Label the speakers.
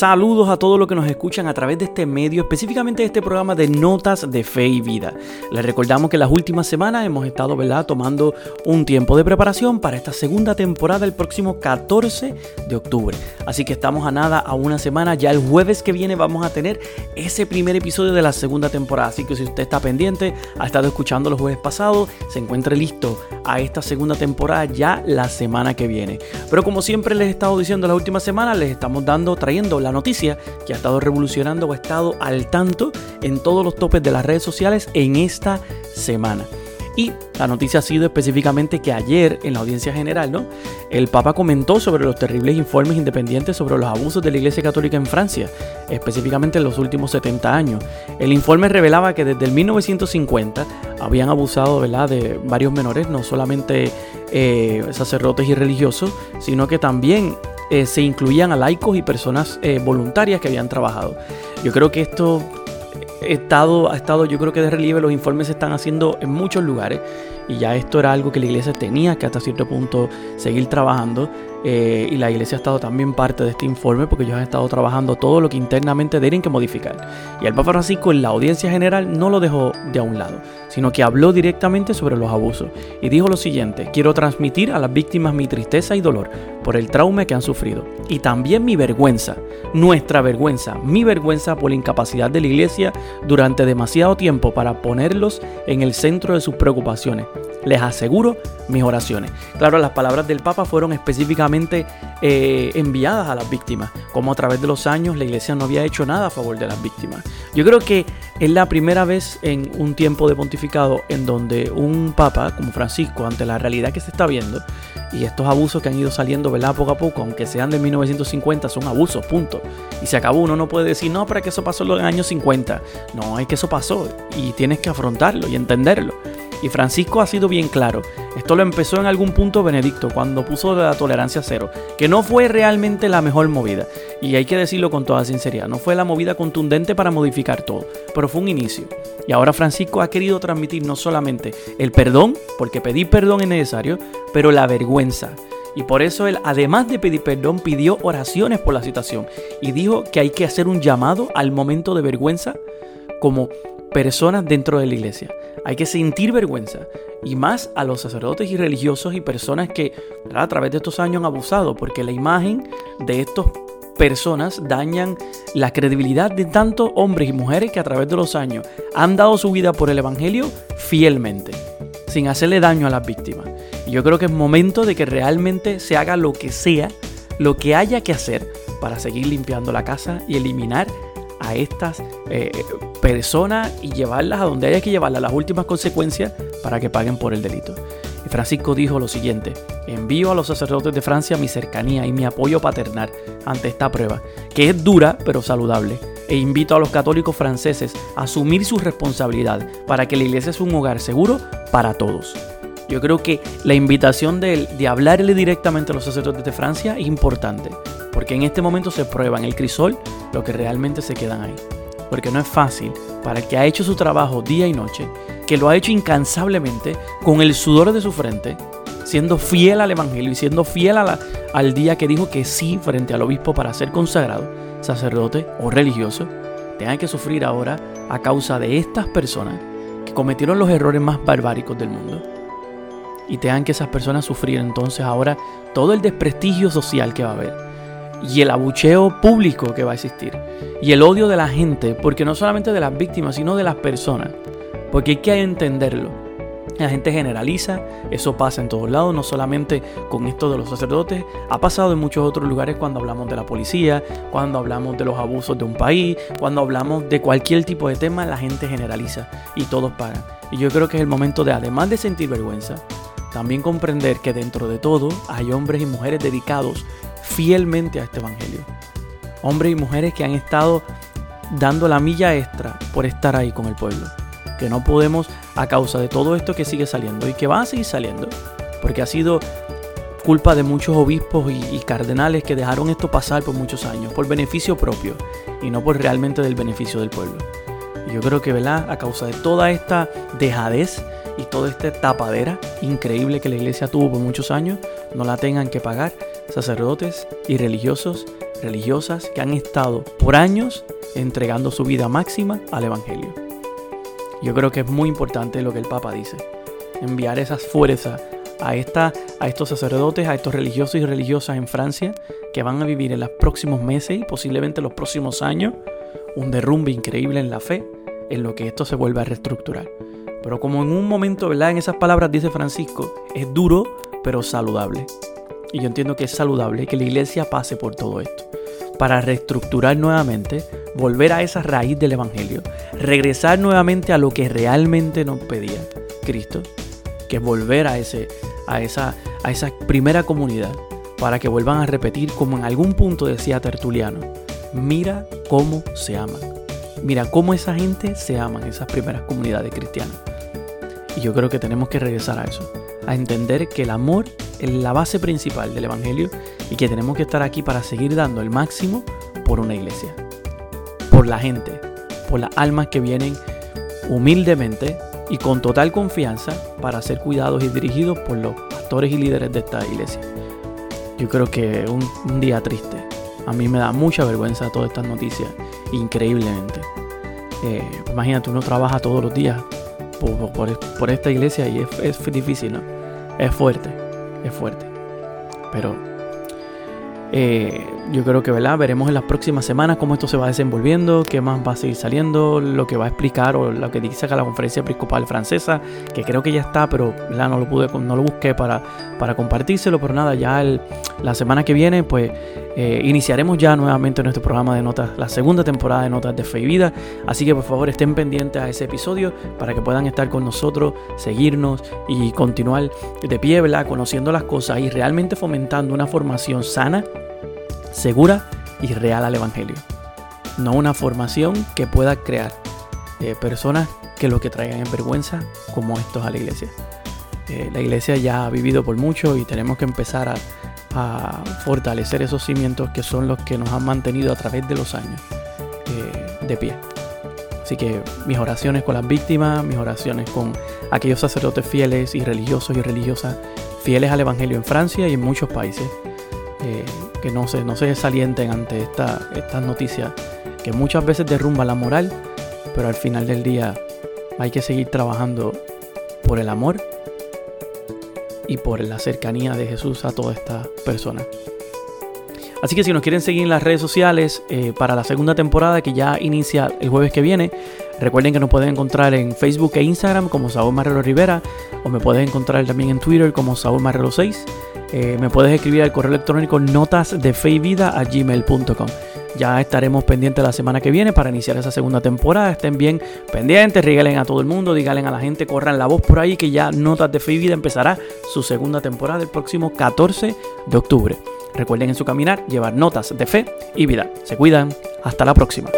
Speaker 1: Saludos a todos los que nos escuchan a través de este medio, específicamente este programa de Notas de Fe y Vida. Les recordamos que las últimas semanas hemos estado ¿verdad? tomando un tiempo de preparación para esta segunda temporada el próximo 14 de octubre. Así que estamos a nada, a una semana. Ya el jueves que viene vamos a tener ese primer episodio de la segunda temporada. Así que si usted está pendiente, ha estado escuchando los jueves pasados, se encuentre listo a esta segunda temporada ya la semana que viene. Pero como siempre les he estado diciendo la última semana, les estamos dando, trayendo la noticia que ha estado revolucionando o ha estado al tanto en todos los topes de las redes sociales en esta semana. Y la noticia ha sido específicamente que ayer en la audiencia general, ¿no? El Papa comentó sobre los terribles informes independientes sobre los abusos de la Iglesia Católica en Francia, específicamente en los últimos 70 años. El informe revelaba que desde el 1950 habían abusado de varios menores, no solamente eh, sacerdotes y religiosos, sino que también eh, se incluían a laicos y personas eh, voluntarias que habían trabajado. Yo creo que esto estado, ha estado, yo creo que de relieve, los informes se están haciendo en muchos lugares y ya esto era algo que la iglesia tenía que hasta cierto punto seguir trabajando eh, y la iglesia ha estado también parte de este informe porque ellos han estado trabajando todo lo que internamente tienen que modificar. Y el Papa Francisco en la audiencia general no lo dejó de a un lado, sino que habló directamente sobre los abusos y dijo lo siguiente, quiero transmitir a las víctimas mi tristeza y dolor por el trauma que han sufrido y también mi vergüenza, nuestra vergüenza, mi vergüenza por la incapacidad de la iglesia durante demasiado tiempo para ponerlos en el centro de sus preocupaciones les aseguro mis oraciones. Claro, las palabras del Papa fueron específicamente eh, enviadas a las víctimas, como a través de los años la iglesia no había hecho nada a favor de las víctimas. Yo creo que es la primera vez en un tiempo de pontificado en donde un Papa como Francisco, ante la realidad que se está viendo, y estos abusos que han ido saliendo, ¿verdad? Poco a poco, aunque sean de 1950, son abusos, punto. Y se acabó, uno no puede decir, no, para que eso pasó en los años 50. No, es que eso pasó y tienes que afrontarlo y entenderlo. Y Francisco ha sido bien claro. Esto lo empezó en algún punto Benedicto, cuando puso la tolerancia cero, que no fue realmente la mejor movida. Y hay que decirlo con toda sinceridad, no fue la movida contundente para modificar todo, pero fue un inicio. Y ahora Francisco ha querido transmitir no solamente el perdón, porque pedir perdón es necesario, pero la vergüenza. Y por eso él, además de pedir perdón, pidió oraciones por la situación y dijo que hay que hacer un llamado al momento de vergüenza como personas dentro de la iglesia. Hay que sentir vergüenza y más a los sacerdotes y religiosos y personas que a través de estos años han abusado, porque la imagen de estas personas dañan la credibilidad de tantos hombres y mujeres que a través de los años han dado su vida por el Evangelio fielmente, sin hacerle daño a las víctimas. Y yo creo que es momento de que realmente se haga lo que sea, lo que haya que hacer para seguir limpiando la casa y eliminar estas eh, personas y llevarlas a donde haya que llevarlas, las últimas consecuencias para que paguen por el delito. Y Francisco dijo lo siguiente, envío a los sacerdotes de Francia mi cercanía y mi apoyo paternal ante esta prueba, que es dura pero saludable, e invito a los católicos franceses a asumir su responsabilidad para que la iglesia sea un hogar seguro para todos. Yo creo que la invitación de, de hablarle directamente a los sacerdotes de Francia es importante, porque en este momento se prueba en el crisol lo que realmente se quedan ahí. Porque no es fácil para el que ha hecho su trabajo día y noche, que lo ha hecho incansablemente, con el sudor de su frente, siendo fiel al Evangelio y siendo fiel al día que dijo que sí frente al obispo para ser consagrado, sacerdote o religioso, tengan que sufrir ahora a causa de estas personas que cometieron los errores más barbáricos del mundo y tengan que esas personas sufrir entonces ahora todo el desprestigio social que va a haber y el abucheo público que va a existir y el odio de la gente, porque no solamente de las víctimas, sino de las personas, porque hay que entenderlo. La gente generaliza, eso pasa en todos lados, no solamente con esto de los sacerdotes, ha pasado en muchos otros lugares cuando hablamos de la policía, cuando hablamos de los abusos de un país, cuando hablamos de cualquier tipo de tema, la gente generaliza y todos pagan. Y yo creo que es el momento de, además de sentir vergüenza, también comprender que dentro de todo hay hombres y mujeres dedicados fielmente a este Evangelio. Hombres y mujeres que han estado dando la milla extra por estar ahí con el pueblo. Que no podemos a causa de todo esto que sigue saliendo y que va a seguir saliendo. Porque ha sido culpa de muchos obispos y, cardenales que dejaron esto pasar por muchos años, por beneficio propio y no por realmente del beneficio del pueblo. Y yo creo que, ¿verdad? A causa de toda esta dejadez y toda esta tapadera increíble que la iglesia tuvo por muchos años, no la tengan que pagar sacerdotes y religiosos religiosas que han estado por años entregando su vida máxima al Evangelio. Yo creo que es muy importante lo que el Papa dice, enviar esas fuerzas a, esta, a estos sacerdotes, a estos religiosos y religiosas en Francia que van a vivir en los próximos meses y posiblemente los próximos años un derrumbe increíble en la fe, en lo que esto se vuelve a reestructurar. Pero como en un momento, ¿verdad? En esas palabras dice Francisco, es duro pero saludable. Y yo entiendo que es saludable que la iglesia pase por todo esto para reestructurar nuevamente, volver a esa raíz del Evangelio, regresar nuevamente a lo que realmente nos pedía Cristo, que es volver a, ese, a, esa, a esa primera comunidad, para que vuelvan a repetir como en algún punto decía Tertuliano, mira cómo se aman, mira cómo esa gente se aman, esas primeras comunidades cristianas. Y yo creo que tenemos que regresar a eso, a entender que el amor es la base principal del Evangelio y que tenemos que estar aquí para seguir dando el máximo por una iglesia, por la gente, por las almas que vienen humildemente y con total confianza para ser cuidados y dirigidos por los pastores y líderes de esta iglesia. Yo creo que un, un día triste. A mí me da mucha vergüenza todas estas noticias, increíblemente. Eh, imagínate, uno trabaja todos los días por, esta iglesia y es, es difícil, ¿no? Es fuerte es fuerte. Pero eh, yo creo que ¿verdad? veremos en las próximas semanas cómo esto se va desenvolviendo, qué más va a seguir saliendo, lo que va a explicar o lo que dice acá la conferencia episcopal francesa, que creo que ya está, pero no lo pude, no lo busqué para, para compartírselo, pero nada, ya la semana que viene pues eh, iniciaremos ya nuevamente nuestro programa de notas, la segunda temporada de Notas de Fe y Vida, así que por favor estén pendientes a ese episodio para que puedan estar con nosotros, seguirnos y continuar de pie, ¿verdad? conociendo las cosas y realmente fomentando una formación sana segura y real al Evangelio. No una formación que pueda crear eh, personas que lo que traigan en vergüenza como estos a la iglesia. Eh, la iglesia ya ha vivido por mucho y tenemos que empezar a, fortalecer esos cimientos que son los que nos han mantenido a través de los años eh, de pie. Así que mis oraciones con las víctimas, mis oraciones con aquellos sacerdotes fieles y religiosos y religiosas fieles al Evangelio en Francia y en muchos países que no se, no se desalienten ante esta, estas noticias que muchas veces derrumban la moral, pero al final del día hay que seguir trabajando por el amor y por la cercanía de Jesús a todas estas personas. Así que si nos quieren seguir en las redes sociales eh, para la segunda temporada que ya inicia el jueves que viene, recuerden que nos pueden encontrar en Facebook e Instagram como Saúl Marrero Rivera o me pueden encontrar también en Twitter como Saúl Marrero 6. Eh, me puedes escribir al correo electrónico notas de y vida a gmail.com. Ya estaremos pendientes la semana que viene para iniciar esa segunda temporada. Estén bien pendientes, regalen a todo el mundo, díganle a la gente, corran la voz por ahí que ya Notas de Fe y Vida empezará su segunda temporada el próximo 14 de octubre. Recuerden en su caminar llevar notas de fe y vida. Se cuidan. Hasta la próxima.